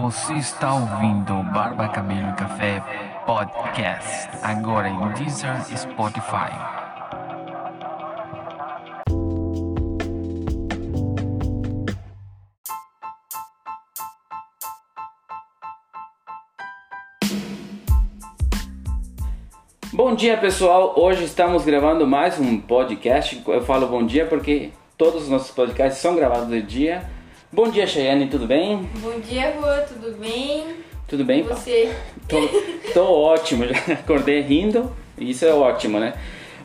Você está ouvindo Barba Cabelo e Café Podcast, agora em Deezer e Spotify. Bom dia pessoal, hoje estamos gravando mais um podcast. Eu falo bom dia porque todos os nossos podcasts são gravados de dia. Bom dia Cheyenne, tudo bem? Bom dia, Rua, tudo bem? Tudo bem? E você? Tô, tô ótimo, já acordei rindo, isso é ótimo, né?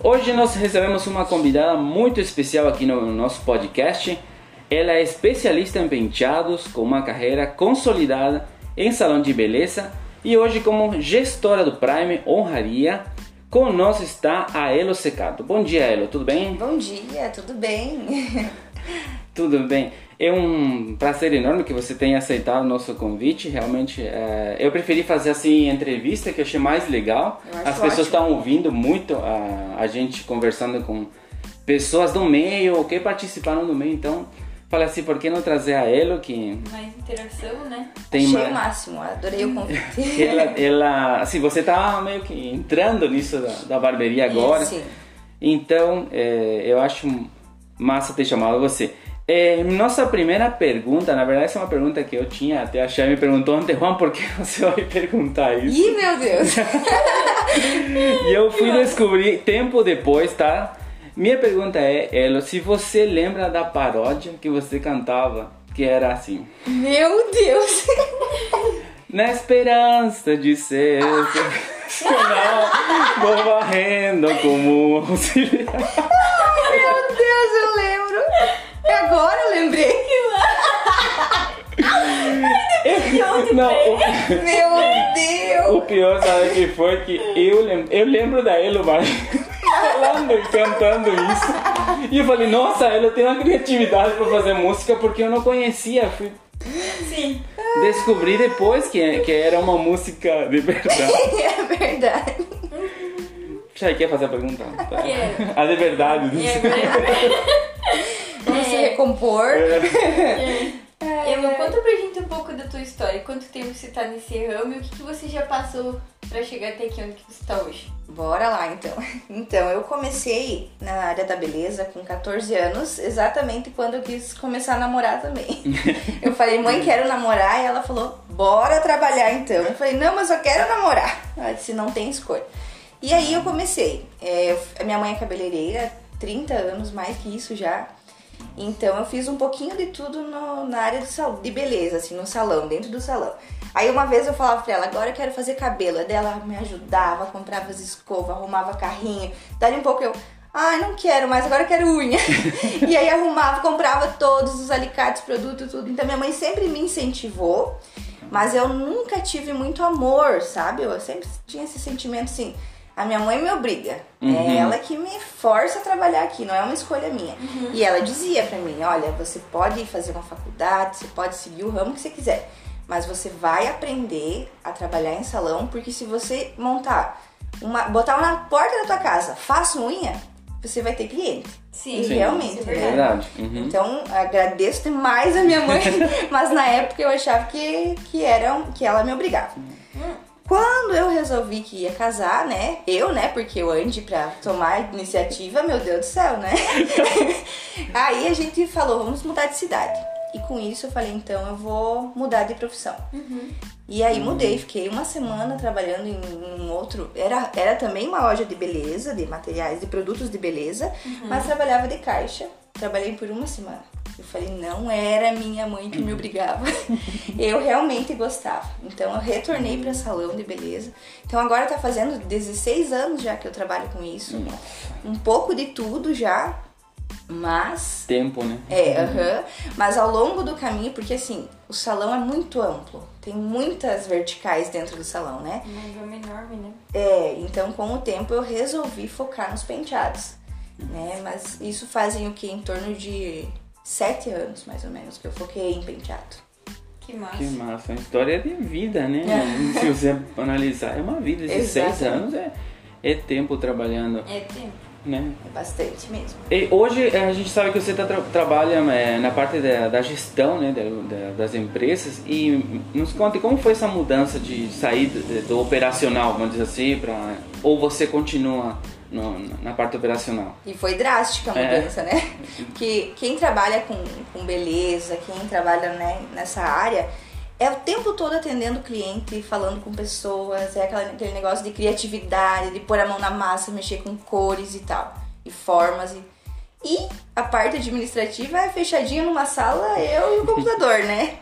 Hoje nós recebemos uma convidada muito especial aqui no nosso podcast. Ela é especialista em penteados, com uma carreira consolidada em salão de beleza e hoje como gestora do Prime Honraria. Conosco está a Elo Secato. Bom dia, Elo, tudo bem? Bom dia, tudo bem? Tudo bem. É um prazer enorme que você tenha aceitado o nosso convite. Realmente, é, eu preferi fazer assim entrevista, que eu achei mais legal. As pessoas estão ouvindo muito a, a gente conversando com pessoas do meio, que participaram do meio. Então, falei assim, por que não trazer a Elo, que Mais interação, né? tem Achei mais... o máximo, adorei o convite. ela, ela, assim, você tá meio que entrando nisso da, da barbearia agora. Sim. Então, é, eu acho massa ter chamado você. É, nossa primeira pergunta, na verdade, essa é uma pergunta que eu tinha, até a Chay me perguntou ontem, Juan, por que você vai perguntar isso? Ih, meu Deus! E eu fui descobrir tempo depois, tá? Minha pergunta é, Elo, se você lembra da paródia que você cantava, que era assim. meu Deus! Na esperança de ser excepcional, vou varrendo como auxiliar. Não, o, Meu Deus! o pior, sabe que foi que eu, lem eu lembro da Elo, mas falando e cantando isso. E eu falei, nossa, ela tem uma criatividade pra fazer música porque eu não conhecia. Fui Sim. descobrir depois que, que era uma música de verdade. É verdade. Já quer fazer a pergunta? Quero. A de verdade. Agora, Vamos se recompor. Emma, conta pra gente um pouco da tua história. Quanto tempo você tá nesse ramo e o que, que você já passou pra chegar até aqui onde que você tá hoje? Bora lá então. Então, eu comecei na área da beleza com 14 anos, exatamente quando eu quis começar a namorar também. Eu falei, mãe, quero namorar, e ela falou, bora trabalhar então. Eu falei, não, mas eu quero namorar. Ela disse, não tem escolha. E aí eu comecei. É, eu- a minha mãe é cabeleireira, 30 anos, mais que isso já. Então eu fiz um pouquinho de tudo no- na área de, de beleza, assim, no salão, dentro do salão. Aí uma vez eu falava pra ela, agora eu quero fazer cabelo. Ela me ajudava, comprava as escovas, arrumava carrinho. Dali um pouco eu, ai, não quero mais, agora eu quero unha. e aí arrumava, comprava todos os alicates, produtos, tudo. Então minha mãe sempre me incentivou, mas eu nunca tive muito amor, sabe? Eu sempre tinha esse sentimento assim. A minha mãe me obriga. Uhum. É ela que me força a trabalhar aqui, não é uma escolha minha. E ela dizia pra mim, olha, você pode fazer uma faculdade, você pode seguir o ramo que você quiser, mas você vai aprender a trabalhar em salão, porque se você montar uma, botar uma na porta da tua casa, faça unha, você vai ter cliente. Sim, E realmente, é É né? verdade. Uhum. Então, agradeço demais a minha mãe, mas na época eu achava que, que, era, que ela me obrigava. Quando eu resolvi que ia casar, né? Eu, né? Porque o Andy, pra tomar iniciativa, meu Deus do céu, né? Aí a gente falou, vamos mudar de cidade. E com isso eu falei, então eu vou mudar de profissão. E aí mudei, fiquei uma semana trabalhando em um outro. Era, era também uma loja de beleza, de materiais, de produtos de beleza, mas trabalhava de caixa. Trabalhei por uma semana. Eu falei, não era minha mãe que me obrigava. eu realmente gostava. Então eu retornei para salão de beleza. Então agora tá fazendo 16 anos já que eu trabalho com isso. Um pouco de tudo já, mas Tempo, né? é, aham. Mas ao longo do caminho, porque assim, o salão é muito amplo. Tem muitas verticais dentro do salão, né? Uma gama enorme, né? É, então com o tempo eu resolvi focar nos penteados. Né? Mas isso fazem o que? Em torno de sete anos, mais ou menos, que eu foquei em penteado. Que massa. Que massa, uma história de vida, né? Se você analisar, é uma vida. 16 Exatamente. anos é, é tempo trabalhando. É tempo. né? É bastante mesmo. E hoje eh, a gente sabe que você tá tra trabalha é, na parte da, da gestão né, da, da, das empresas e nos conte como foi essa mudança de sair do, do operacional, vamos dizer assim, para ou você continua no, na parte operacional? E foi drástica a É. mudança, né? Que quem trabalha com, com beleza, quem trabalha né, nessa área, é o tempo todo atendendo o cliente, falando com pessoas, é aquele negócio de criatividade, de pôr a mão na massa, mexer com cores e tal, e formas. E, e a parte administrativa é fechadinha numa sala, eu e o computador, né?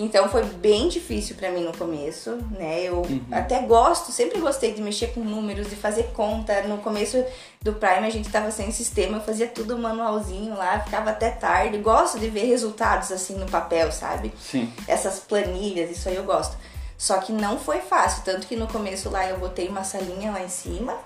Então foi bem difícil pra mim no começo, né? Eu até gosto, sempre gostei de mexer com números, de fazer conta. No começo do Prime a gente tava sem sistema, eu fazia tudo manualzinho lá, ficava até tarde. Gosto de ver resultados assim no papel, sabe? Sim. Essas planilhas, isso aí eu gosto. Só que não foi fácil, tanto que no começo lá eu botei uma salinha lá em cima.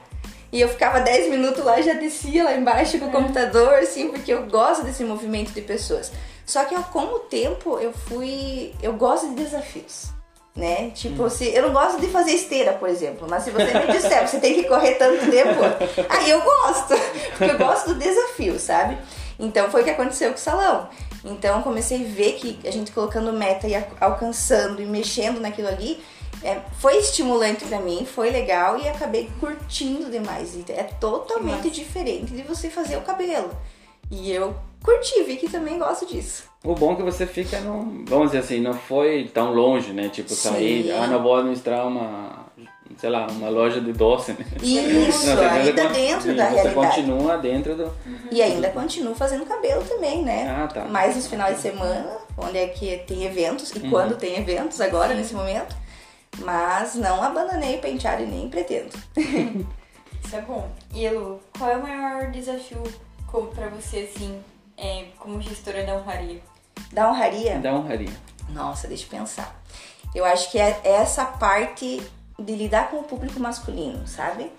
E eu ficava 10 minutos lá e já descia lá embaixo com o computador, assim, porque eu gosto desse movimento de pessoas. Só que ó, com o tempo eu fui. Eu gosto de desafios. Né? Tipo, se eu não gosto de fazer esteira, por exemplo, mas se você me disser, você tem que correr tanto tempo, aí eu gosto, porque eu gosto do desafio, sabe? Então foi o que aconteceu com o salão. Então eu comecei a ver que a gente colocando meta e alcançando e mexendo naquilo ali, é, foi estimulante pra mim, foi legal e acabei curtindo demais. É totalmente diferente de você fazer o cabelo. E eu curti, vi que também gosto disso. O bom é que você fica, no, vamos dizer assim, não foi tão longe, né? Tipo, sair, Sim. ah, não vou administrar uma, sei lá, uma loja de doce, né? Isso, Não, ainda con- dentro e da você realidade. continua dentro do... E ainda continuo fazendo cabelo também, né? Ah, tá. Mais nos finais de semana, onde é que tem eventos, Uhum. e quando tem eventos agora, nesse momento. Mas não abandonei o penteado e nem pretendo. Isso é bom. E Elu, qual é o maior desafio como pra você, assim, é, como gestora da honraria? Da honraria? Dá honraria. Nossa, deixa eu pensar. Eu acho que é essa parte de lidar com o público masculino, sabe?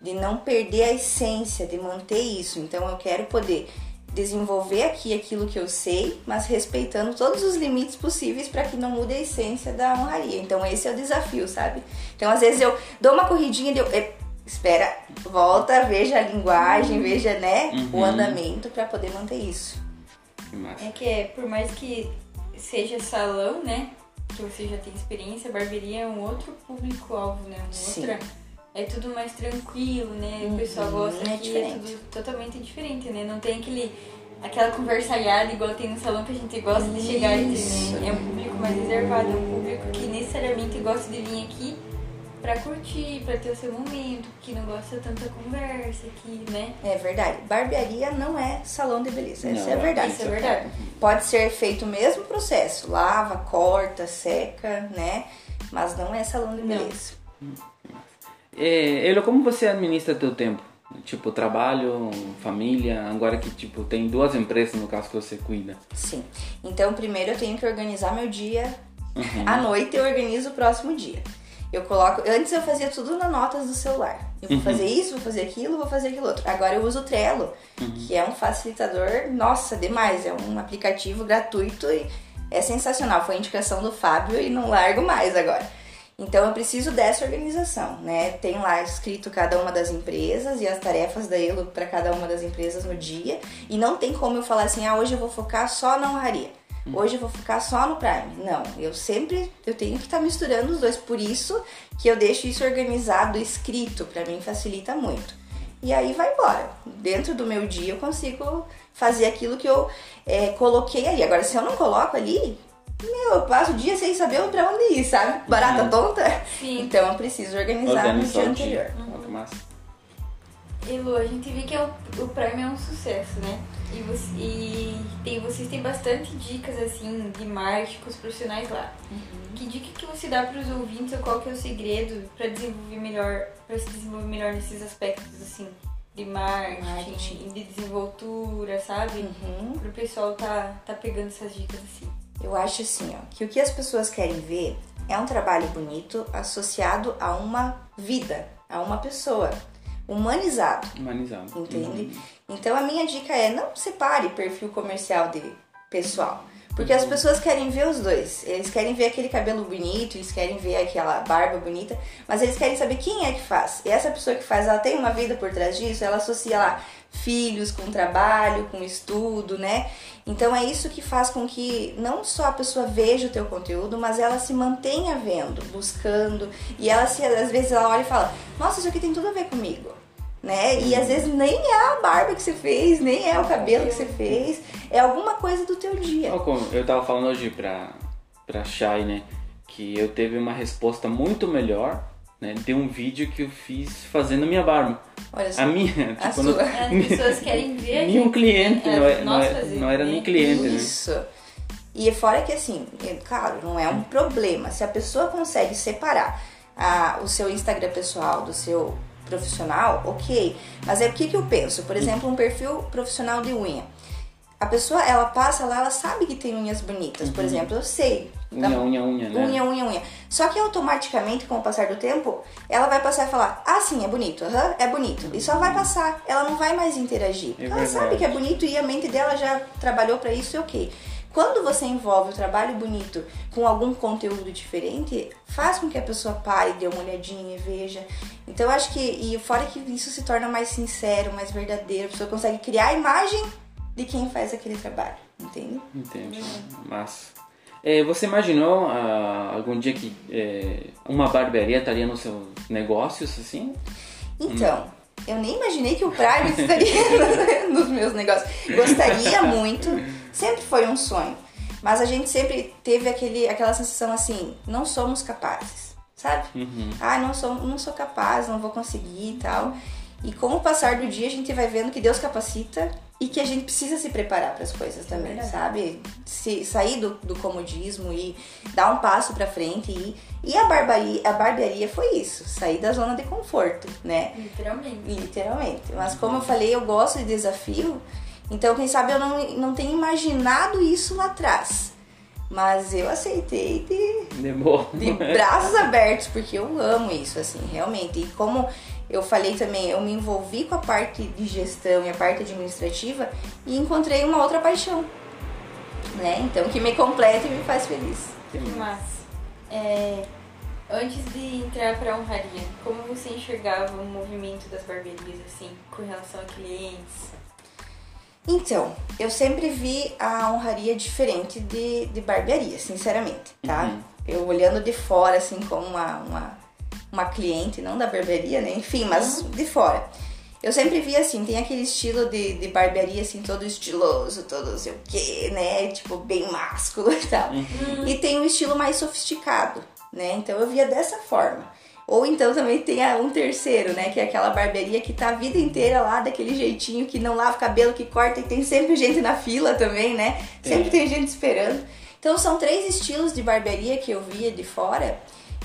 De não perder a essência, de manter isso. Então eu quero poder desenvolver aqui aquilo que eu sei, mas respeitando todos os limites possíveis para que não mude a essência da honraria. Então esse é o desafio, sabe? Então às vezes eu dou uma corridinha e eu eh, espera, volta, veja a linguagem, veja, né, o Uhum. andamento para poder manter isso. Que. É que é, por mais que seja salão, né? Que você já tem experiência, barbearia é um outro público-alvo, né? Uma Sim. outra. É tudo mais tranquilo, né? O pessoal Uhum, gosta é aqui, é tudo totalmente diferente, né? Não tem aquele. Aquela conversalhada igual tem no salão que a gente gosta de chegar e Isso. ter, né? É um público mais reservado, é um público que necessariamente gosta de vir aqui pra curtir, pra ter o seu momento, que não gosta tanta conversa aqui, né? É verdade. Barbearia não é salão de beleza. Essa Não, é a verdade. Isso é verdade. Pode ser feito o mesmo processo. Lava, corta, seca, né? Mas não é salão de beleza. É, Elo, como você administra teu tempo? Tipo, trabalho, família, agora que tipo tem duas empresas no caso que você cuida. Sim. Então, primeiro eu tenho que organizar meu dia. Uhum. À noite eu organizo o próximo dia. Eu coloco. Antes eu fazia tudo nas notas do celular. Eu vou fazer isso, vou fazer aquilo, vou fazer aquilo outro. Agora eu uso o Trello, que é um facilitador, nossa, demais. É um aplicativo gratuito e é sensacional. Foi indicação do Fábio e não largo mais agora. Então eu preciso dessa organização, né? Tem lá escrito cada uma das empresas e as tarefas da Elo para cada uma das empresas no dia. E não tem como eu falar assim, ah, hoje eu vou focar só na honraria. Hoje eu vou focar só no Prime. Não, eu sempre eu tenho que estar misturando os dois, por isso que eu deixo isso organizado, escrito, para mim facilita muito. E aí vai embora. Dentro do meu dia eu consigo fazer aquilo que eu é, coloquei ali. Agora, se eu não coloco ali, meu, eu passo o dia sem saber pra onde ir, sabe? Barata tonta. Sim. Então eu preciso organizar no Organizar dia o dia. anterior. Que massa. E Lu, a gente vê que é o, o Prime é um sucesso, né? E, você, e tem, vocês têm bastante dicas, assim, de marketing com os profissionais lá. Que dica que você dá para os ouvintes ou qual que é o segredo para desenvolver melhor, para se desenvolver melhor nesses aspectos, assim, de marketing, Marketing. de desenvoltura, sabe? Uhum. Pro pessoal tá, tá pegando essas dicas, assim. Eu acho assim, ó, que o que as pessoas querem ver é um trabalho bonito associado a uma vida, a uma pessoa, humanizado. Humanizado. Entende? Então a minha dica é não separe perfil comercial de pessoal. Porque as pessoas querem ver os dois. Eles querem ver aquele cabelo bonito, eles querem ver aquela barba bonita, mas eles querem saber quem é que faz. E essa pessoa que faz, ela tem uma vida por trás disso, ela associa lá filhos com trabalho, com estudo, né? Então é isso que faz com que não só a pessoa veja o teu conteúdo, mas ela se mantenha vendo, buscando, e ela se às vezes ela olha e fala: "Nossa, isso aqui tem tudo a ver comigo" né? E às vezes nem é a barba que você fez, nem é o cabelo que você fez, é alguma coisa do teu dia. Eu tava falando hoje pra, pra Shai, né? Que eu teve uma resposta muito melhor né, de um vídeo que eu fiz fazendo a minha barba. Olha só. A minha, tipo, A não- sua. As pessoas querem ver. nenhum gente. cliente, É, não, é, não, é- não era né? nem cliente, né? Isso. E fora que assim, é, claro, não é um problema. Se a pessoa consegue separar a- o seu Instagram pessoal do seu profissional, ok. Mas é o que, que eu penso? Por exemplo, um perfil profissional de unha. A pessoa, ela passa lá, ela sabe que tem unhas bonitas. Por exemplo, eu sei. tá- Unha, unha, unha, né? Unha, unha, unha. Só que automaticamente, com o passar do tempo, ela vai passar e falar: Ah, sim, é bonito, aham, é bonito. E só vai passar. Ela não vai mais interagir. É ela verdade. sabe que é bonito e a mente dela já trabalhou pra isso e ok. Quando você envolve o trabalho bonito com algum conteúdo diferente, faz com que a pessoa pare, dê uma olhadinha e veja. Então eu acho que, e fora que isso se torna mais sincero, mais verdadeiro, a pessoa consegue criar a imagem de quem faz aquele trabalho, entende? Entendi. Mas é, você imaginou ah, algum dia que é, uma barbearia estaria nos seus negócios assim? Então, eu nem imaginei que o Prime estaria nos meus negócios. Gostaria muito, sempre foi um sonho. Mas a gente sempre teve aquele, aquela sensação assim, não somos capazes, sabe? Ah, não sou, não sou capaz, não vou conseguir e tal. E com o passar do dia a gente vai vendo que Deus capacita e que a gente precisa se preparar para as coisas também, sabe? Se sair do, do comodismo e dar um passo para frente e e a barbaria, a barbearia foi isso, sair da zona de conforto, né? Literalmente. Literalmente. Mas como eu falei, eu gosto de desafio. Então, quem sabe eu não, não tenho imaginado isso lá atrás. Mas eu aceitei de, Demorou. de braços abertos, porque eu amo isso, assim, realmente. E como eu falei também, eu me envolvi com a parte de gestão e a parte administrativa e encontrei uma outra paixão, né? Então, que me completa e me faz feliz. Mas, é, antes de entrar pra honraria, como você enxergava o movimento das barbearias, assim, com relação a clientes? Então, eu sempre vi a honraria diferente de, de barbearia, sinceramente, tá? Uhum. Eu olhando de fora, assim, como uma, uma, uma cliente, não da barbearia, né? Enfim, mas de fora. Eu sempre vi assim, tem aquele estilo de, de barbearia, assim, todo estiloso, todo não sei o quê, né? Tipo, bem másculo e tal. E tem um estilo mais sofisticado, né? Então eu via dessa forma. Ou então também tem a- um terceiro, né? Que é aquela barbearia que tá a vida inteira lá, daquele jeitinho que não lava o cabelo, que corta e tem sempre gente na fila também, né? Sempre tem gente esperando. Então são três estilos de barbearia que eu via de fora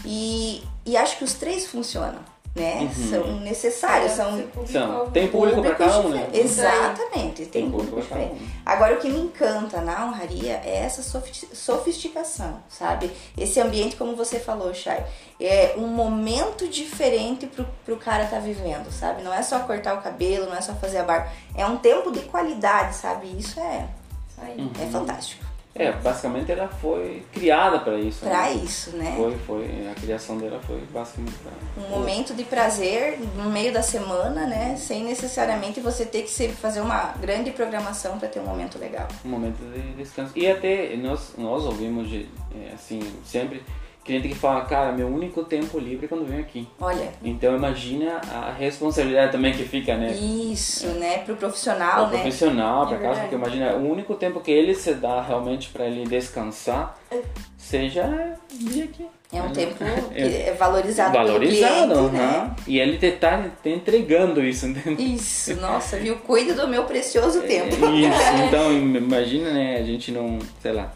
e, e acho que os três funcionam, né? São necessários, são Seu público- São, tem público pra cada um, né? Exatamente, tem, Tem público público cada diferente. Agora, o que me encanta na honraria é essa sofi- sofisticação, sabe? Esse ambiente, como você falou, Chay, é um momento diferente pro, pro cara tá vivendo, sabe? Não é só cortar o cabelo, não é só fazer a barba. É um tempo de qualidade, sabe? Isso é, Isso aí. Uhum. é fantástico. É, basicamente ela foi criada para isso. Pra né? isso, né? Foi, foi. A criação dela foi basicamente pra. Um momento de prazer no meio da semana, né? Sem necessariamente você ter que fazer uma grande programação para ter um momento legal. um momento de descanso. E até nós, nós ouvimos, de, é, assim, sempre cliente que fala, cara, meu único tempo livre é quando venho aqui. Olha, Então imagina a responsabilidade também que fica, né? isso, né? Pro Para profissional, o né? profissional, para É casa, verdade. porque imagina, o único tempo que ele se dá realmente para ele descansar seja vir aqui. É um Né? tempo que é valorizado, Valorizado, pelo cliente, né? aham. E ele te tá entregando isso, entendeu? Isso, nossa, viu? Cuida do meu precioso tempo. Isso, então imagina, né, a gente não, sei lá.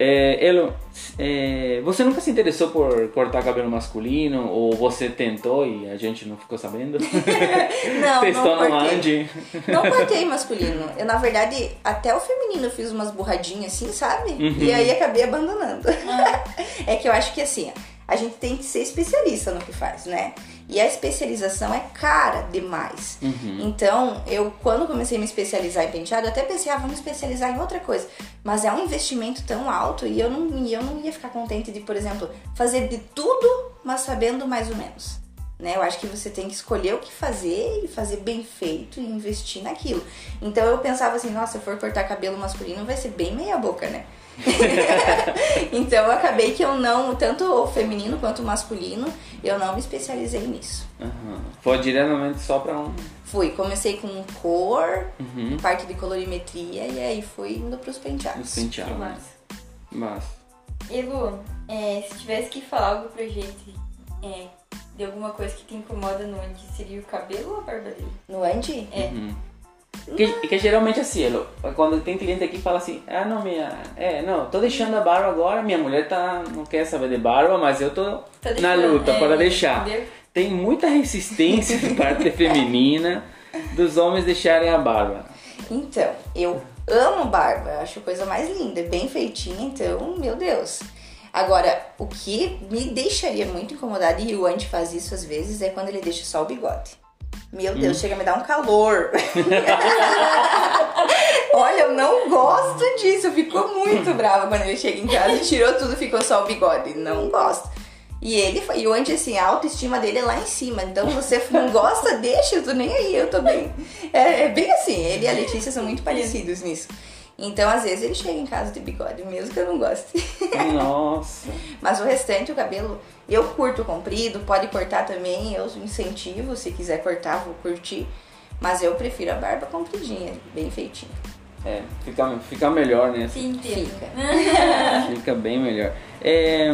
É, Elo, é, você nunca se interessou por cortar cabelo masculino? Ou você tentou e a gente não ficou sabendo? Não, Testou não no cortei. Andy? Não cortei masculino. Eu, na verdade, até o feminino eu fiz umas borradinhas assim, sabe? Uhum. E aí acabei abandonando. é que eu acho que assim, a gente tem que ser especialista no que faz, né? E a especialização é cara demais. Uhum. Então, eu quando comecei a me especializar em penteado, eu até pensei, ah, vamos especializar em outra coisa. Mas é um investimento tão alto e eu não, eu não ia ficar contente de, por exemplo, fazer de tudo, mas sabendo mais ou menos. Né? Eu acho que você tem que escolher o que fazer e fazer bem feito e investir naquilo. Então eu pensava assim, nossa, se eu for cortar cabelo masculino vai ser bem meia boca, né? então eu acabei que eu não, tanto o feminino quanto o masculino, eu não me especializei nisso. Uhum. Foi diretamente só pra um. Fui, comecei com cor, Uhum. parte de colorimetria e aí fui indo pros penteados. Os penteados. Que massa. Mas. E Lu, é, se tivesse que falar algo pra gente é, de alguma coisa que te incomoda no Andy, seria o cabelo ou a barba dele? No Andy? É. Uhum. Que, que geralmente assim, Elo, quando tem cliente aqui fala assim, ah não, minha. É, não, tô deixando a barba agora, minha mulher tá. não quer saber de barba, mas eu tô Tá na luta é, para deixar. entendeu? Tem muita resistência da parte feminina dos homens deixarem a barba. Então, eu amo barba, eu acho a coisa mais linda, é bem feitinha, então, meu Deus. Agora, o que me deixaria muito incomodada, e o Andy faz isso às vezes, é quando ele deixa só o bigode. Meu Deus, chega a me dar um calor. Olha, eu não gosto disso. Eu fico muito brava quando ele chega em casa e tirou tudo, ficou só o bigode. Não gosto. E ele foi, e o Andy, assim, a autoestima dele é lá em cima. Então você não gosta, deixa, eu tô nem aí, eu tô bem. É, é bem assim, ele e a Letícia são muito parecidos nisso. Então, às vezes, ele chega em casa de bigode, mesmo que eu não goste. Nossa. Mas o restante, o cabelo, eu curto comprido, pode cortar também, eu incentivo, se quiser cortar, vou curtir. Mas eu prefiro a barba compridinha, bem feitinha. É, fica, fica melhor, né? Sim. Fica. Fica bem melhor. É,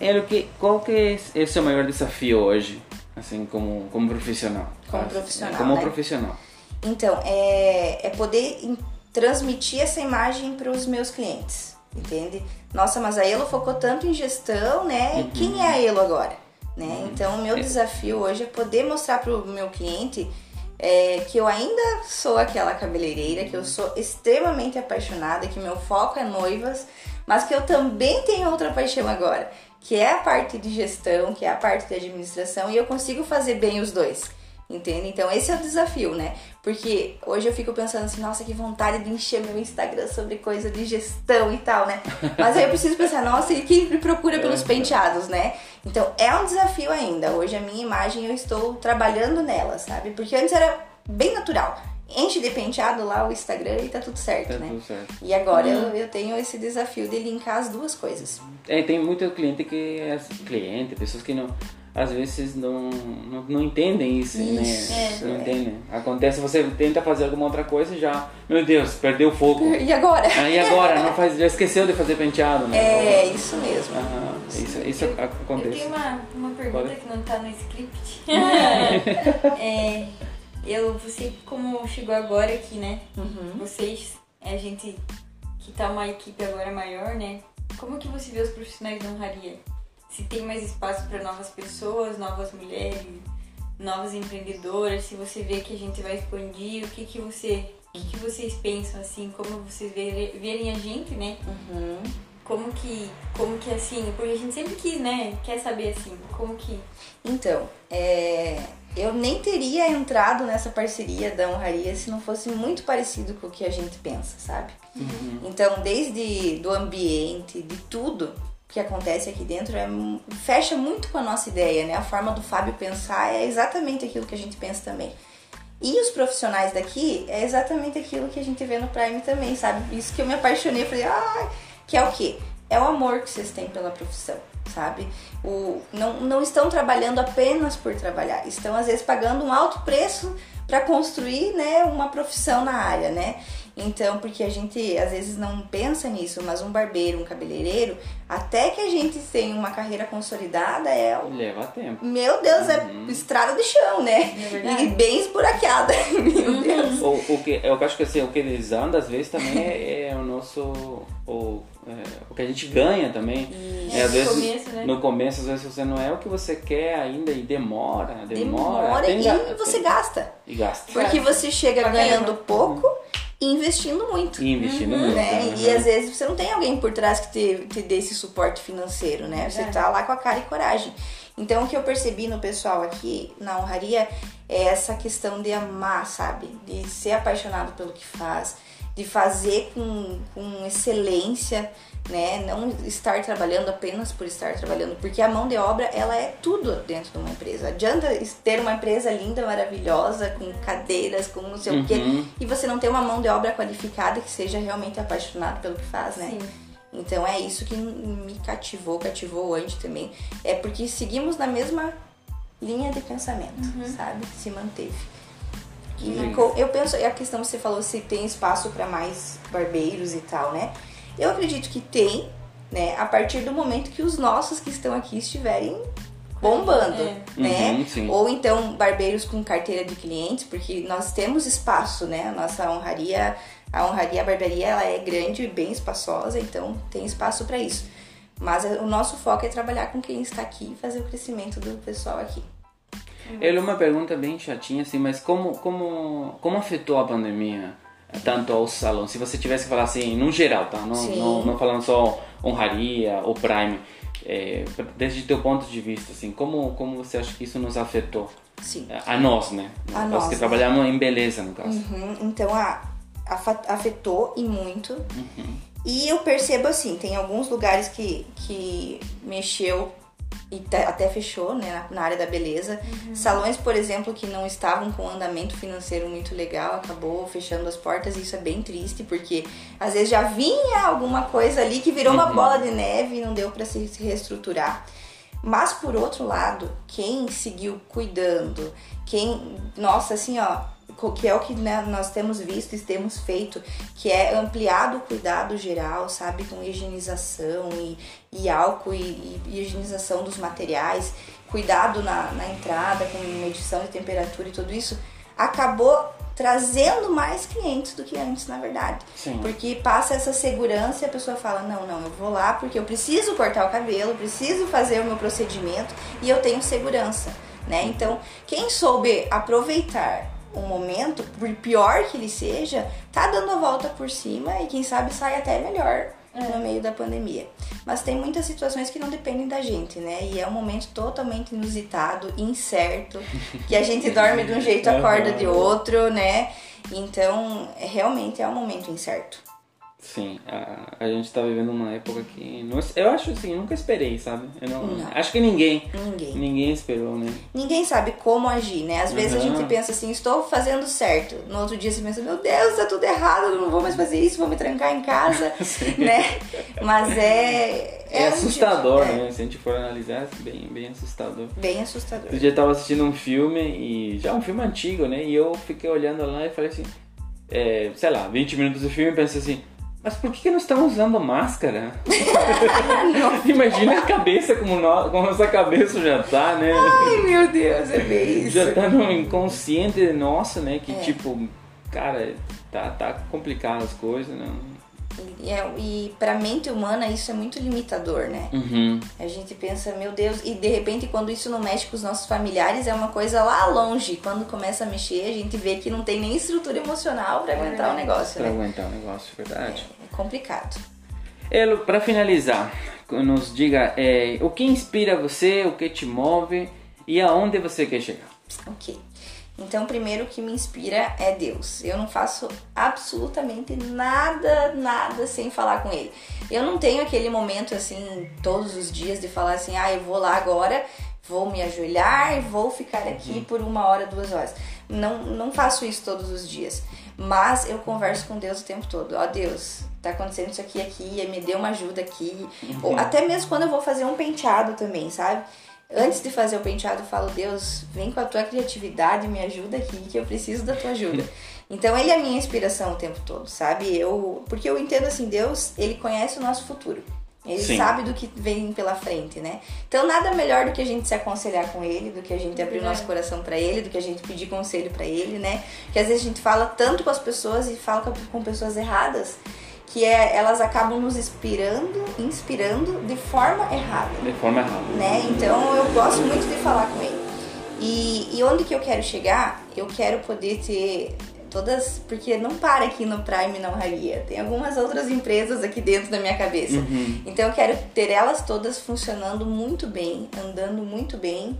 Elo, que, qual que é o seu maior desafio hoje? Assim, como, como profissional? Como Ah, profissional, Como né? profissional. Então, é, é poder transmitir essa imagem para os meus clientes, entende? Nossa, mas a Elo focou tanto em gestão, né? Uhum. Quem é a Elo agora? Né? Então, o meu desafio hoje é poder mostrar para o meu cliente é, que eu ainda sou aquela cabeleireira, que eu sou extremamente apaixonada, que meu foco é noivas, mas que eu também tenho outra paixão agora, que é a parte de gestão, que é a parte de administração, e eu consigo fazer bem os dois. Entende? Então esse é o desafio, né? Porque hoje eu fico pensando assim, nossa, que vontade de encher meu Instagram sobre coisa de gestão e tal, né? Mas aí eu preciso pensar, nossa, e quem me procura pelos penteados, né? Então é um desafio ainda. Hoje a minha imagem eu estou trabalhando nela, sabe? Porque antes era bem natural. Enche de penteado lá o Instagram e tá tudo certo, Tá né? tudo certo. E agora eu, eu tenho esse desafio de linkar as duas coisas. É, tem muito cliente que é cliente, pessoas que não às vezes não, não, não entendem isso, Isso, né? é. não entendem. Acontece, você tenta fazer alguma outra coisa e já, meu Deus, perdeu o foco. E agora? Aí agora, não faz, já esqueceu de fazer penteado, né? É isso mesmo. Aham, isso, isso Eu- Eu acontece. tenho uma, uma pergunta Pode? que não tá no script. é, eu, você como chegou agora aqui, né? Uhum. Vocês, a gente que tá uma equipe agora maior, né? Como que você vê os profissionais da honraria? Se tem mais espaço para novas pessoas, novas mulheres, novas empreendedoras, se você vê que a gente vai expandir, o que que você, o que, que vocês pensam assim, como vocês verem, a gente, né? Uhum. Como que, como que assim, porque a gente sempre quis, né? Quer saber assim, como que Então, é, eu nem teria entrado nessa parceria da honraria se não fosse muito parecido com o que a gente pensa, sabe? Então, desde do ambiente, de tudo que acontece aqui dentro, é, fecha muito com a nossa ideia, né? A forma do Fábio pensar é exatamente aquilo que a gente pensa também. E os profissionais daqui é exatamente aquilo que a gente vê no Prime também, sabe? Isso que eu me apaixonei, falei, ah, que é o quê? É o amor que vocês têm pela profissão, sabe? O, não, não estão trabalhando apenas por trabalhar, estão às vezes pagando um alto preço para construir, né, uma profissão na área, né? Então, porque a gente às vezes não pensa nisso, mas um barbeiro, um cabeleireiro, até que a gente tenha uma carreira consolidada, é o Leva tempo. meu Deus, é estrada de chão, né? É verdade. e bem esburacada. Meu Deus. O, o que, eu acho que assim, o que eles andam às vezes também é, é o nosso. O, é, o que a gente ganha também. Isso. É, às No vezes, começo, né? no começo, às vezes você não é o que você quer ainda e demora, demora. Demora tem e ga- você tem- gasta. E gasta. Porque você chega ganhando pouco e investindo muito. E investindo muito. Né? Uhum. E às vezes você não tem alguém por trás que te, te dê esse suporte financeiro, né? Você Verdade. tá lá com a cara e coragem. Então o que eu percebi no pessoal aqui na honraria é essa questão de amar, sabe? De ser apaixonado pelo que faz, de fazer com, com excelência, né? Não estar trabalhando apenas por estar trabalhando, porque a mão de obra ela é tudo dentro de uma empresa. Adianta ter uma empresa linda, maravilhosa, com cadeiras, com não sei o quê, Uhum. e você não ter uma mão de obra qualificada que seja realmente apaixonado pelo que faz, né? Sim. Então é isso que me cativou, cativou o Andy também. É porque seguimos na mesma linha de pensamento, sabe? Se manteve. E eu penso, e a questão que você falou se tem espaço para mais barbeiros e tal, né? Eu acredito que tem, né? A partir do momento que os nossos que estão aqui estiverem bombando, É. né? Uhum, sim. Ou então barbeiros com carteira de clientes, porque nós temos espaço, né? A nossa honraria, a honraria, a barbearia, ela é grande e bem espaçosa, então tem espaço para isso. Mas o nosso foco é trabalhar com quem está aqui e fazer o crescimento do pessoal aqui. Ele é uma pergunta bem chatinha, assim, mas como, como, como afetou a pandemia tanto ao salão? Se você tivesse que falar assim, no geral, tá? Não, Sim. não, não falando só honraria ou prime, é, desde teu ponto de vista, assim, como, como você acha que isso nos afetou? Sim. A nós, né? A nós nós, que né? trabalhamos em beleza, no caso. Uhum, então a, afetou e muito. Uhum. E eu percebo assim, tem alguns lugares que, que mexeu e até fechou, né, na, área da beleza. Salões, por exemplo, que não estavam com um andamento financeiro muito legal, acabou fechando as portas e isso é bem triste, porque às vezes já vinha alguma coisa ali que virou uma Uhum. bola de neve e não deu para se, reestruturar. Mas por outro lado, quem seguiu cuidando, quem, nossa, assim, ó, que é o que né, nós temos visto e temos feito, que é ampliado o cuidado geral, sabe, com higienização e, e álcool e, e higienização dos materiais, cuidado na, na entrada com medição de temperatura e tudo isso, acabou trazendo mais clientes do que antes, na verdade. Sim. Porque passa essa segurança e a pessoa fala: não, não, eu vou lá porque eu preciso cortar o cabelo, preciso fazer o meu procedimento e eu tenho segurança, né? Então, quem soube aproveitar o momento, por pior que ele seja, tá dando a volta por cima e quem sabe sai até melhor no meio da pandemia. Mas tem muitas situações que não dependem da gente, né? E é um momento totalmente inusitado, incerto, que a gente dorme de um jeito, acorda de outro, né? Então, realmente é um momento incerto. Sim, a, a gente tá vivendo uma época que. Eu acho assim, eu nunca esperei, sabe? Eu não, Não. Acho que ninguém. Ninguém. Ninguém esperou, né? Ninguém sabe como agir, né? Às vezes a Uhum. gente pensa assim, estou fazendo certo. No outro dia você pensa, meu Deus, tá tudo errado, eu não vou mais fazer isso, vou me trancar em casa, né? Mas é... É, um assustador, né? Se a gente for analisar, é bem, bem assustador. É, bem assustador. Outro dia eu tava assistindo um filme, e já um filme antigo, né? E eu fiquei olhando lá e falei assim, é, sei lá, 20 minutos do filme e pensei assim, mas por que, que não estamos usando máscara? Imagina a cabeça como, nó- como essa cabeça já tá, né? Ai, meu Deus, é bem isso. já tá no inconsciente nosso, né? Que É. tipo, cara, tá, tá complicado as coisas, né? E, é, e pra mente humana isso é muito limitador, né? Uhum. A gente pensa, meu Deus, e de repente quando isso não mexe com os nossos familiares é uma coisa lá longe. Quando começa a mexer, a gente vê que não tem nem estrutura emocional pra aguentar o negócio, Pra né? aguentar o negócio, verdade. É complicado. Elo, para finalizar, nos diga é, o que inspira você, o que te move e aonde você quer chegar. Ok. Então, primeiro o que me inspira é Deus. Eu não faço absolutamente nada, nada sem falar com Ele. Eu não tenho aquele momento assim, todos os dias, de falar assim, ah, eu vou lá agora, vou me ajoelhar e vou ficar aqui por uma hora, duas horas. Não, não faço isso todos os dias. Mas eu converso com Deus o tempo todo. Ó Deus, tá acontecendo isso aqui, aqui, me dê uma ajuda aqui. Ou até mesmo quando eu vou fazer um penteado também, sabe? Antes de fazer o penteado, eu falo, Deus, vem com a tua criatividade, me ajuda aqui, que eu preciso da tua ajuda. Então ele é a minha inspiração o tempo todo, sabe? Eu, porque eu entendo assim, Deus, ele conhece o nosso futuro. Ele Sim. sabe do que vem pela frente, né? Então nada melhor do que a gente se aconselhar com ele, do que a gente abrir o nosso coração pra ele, do que a gente pedir conselho pra ele, né? Porque às vezes a gente fala tanto com as pessoas e fala com, com pessoas erradas, que é, elas acabam nos inspirando, inspirando de forma errada De forma errada. né? Então eu gosto muito de falar com ele. E, e onde que eu quero chegar? Eu quero poder ter todas, porque não para aqui no Prime não Raria. Tem algumas outras empresas aqui dentro da minha cabeça. Uhum. Então eu quero ter elas todas funcionando muito bem, andando muito bem,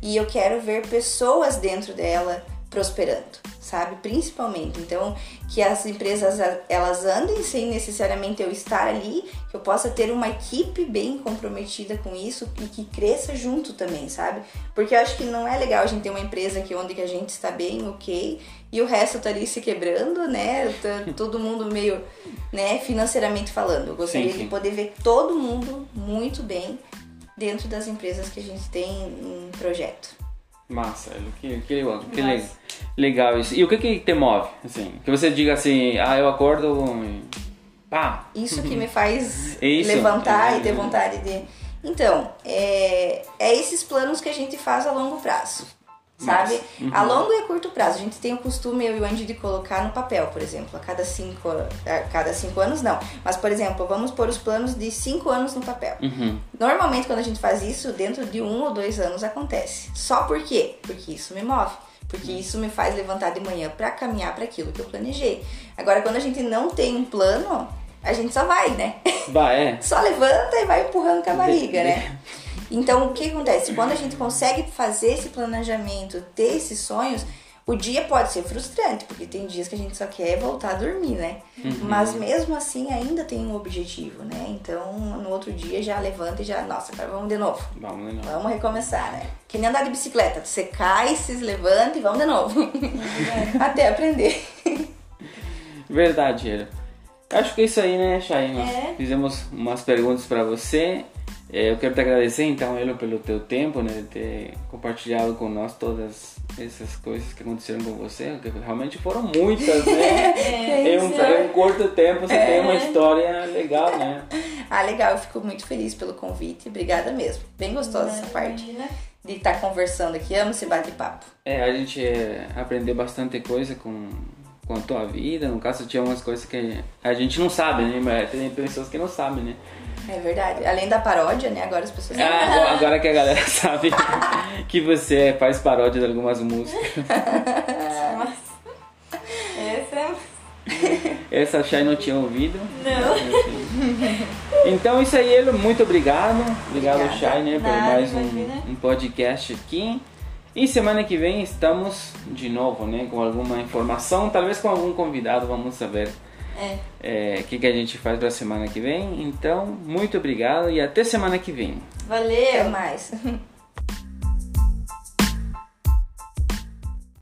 e eu quero ver pessoas dentro dela prosperando, sabe? Principalmente. Então, que as empresas elas andem sem necessariamente eu estar ali, que eu possa ter uma equipe bem comprometida com isso e que cresça junto também, sabe? Porque eu acho que não é legal a gente ter uma empresa que onde que a gente está bem, OK, e o resto tá ali se quebrando, né? Tá todo mundo meio, né, financeiramente falando. Eu gostaria Sim, sim. de poder ver todo mundo muito bem dentro das empresas que a gente tem em projeto. Massa, que, que, legal, que Massa. le- legal isso. E o que que te move? Assim, que você diga assim, ah, eu acordo e pá. Isso que me faz É isso. levantar É. e ter vontade de. Então, é, é esses planos que a gente faz a longo prazo. Sabe? Uhum. A longo e a curto prazo. A gente tem o costume, eu e o Andy, de colocar no papel, por exemplo, a cada cinco, a cada cinco anos, não. Mas, por exemplo, vamos pôr os planos de cinco anos no papel. Uhum. Normalmente, quando a gente faz isso, dentro de um ou dois anos acontece. Só por quê? Porque isso me move. Porque isso me faz levantar de manhã pra caminhar para aquilo que eu planejei. Agora, quando a gente não tem um plano, a gente só vai, né? Bah, é. Só levanta e vai empurrando com a barriga, né? Então, o que acontece? Quando a gente consegue fazer esse planejamento, ter esses sonhos, o dia pode ser frustrante, porque tem dias que a gente só quer voltar a dormir, né? Mas mesmo assim, ainda tem um objetivo, né? Então, no outro dia já levanta e já, nossa, agora vamos de novo. Vamos de novo. Vamos recomeçar, né? Que nem andar de bicicleta. Você cai, se levanta e vamos de novo. Até aprender. Verdade. Acho que é isso aí, né, Chay? É. fizemos umas perguntas para você. É, Eu quero te agradecer, então, Elo, pelo teu tempo, né, de ter compartilhado com nós todas essas coisas que aconteceram com você, que realmente foram muitas, né? É, Em um, em um curto tempo você tem uma história legal, né? Ah, legal. Eu fico muito feliz pelo convite. Obrigada mesmo. Bem gostosa essa parte de estar conversando aqui. Amo esse bate-papo. É, a gente é, aprendeu bastante coisa com, com a tua vida. No caso, tinha umas coisas que a gente não sabe, né? Mas tem pessoas que não sabem, né? É verdade. Além da paródia, né? Agora as pessoas. Ah, agora- que a galera sabe que você faz paródia de algumas músicas. Essa é... Essa a Chay não tinha ouvido. Não. Então isso aí, Elo. Muito obrigado. Obrigado, Obrigada. Chay, né, por Nada, mais um, um podcast aqui. E semana que vem estamos de novo, né, com alguma informação, talvez com algum convidado, vamos saber É. é, o que, que a gente faz para semana que vem. Então, muito obrigado e até semana que vem. Até Valeu. mais.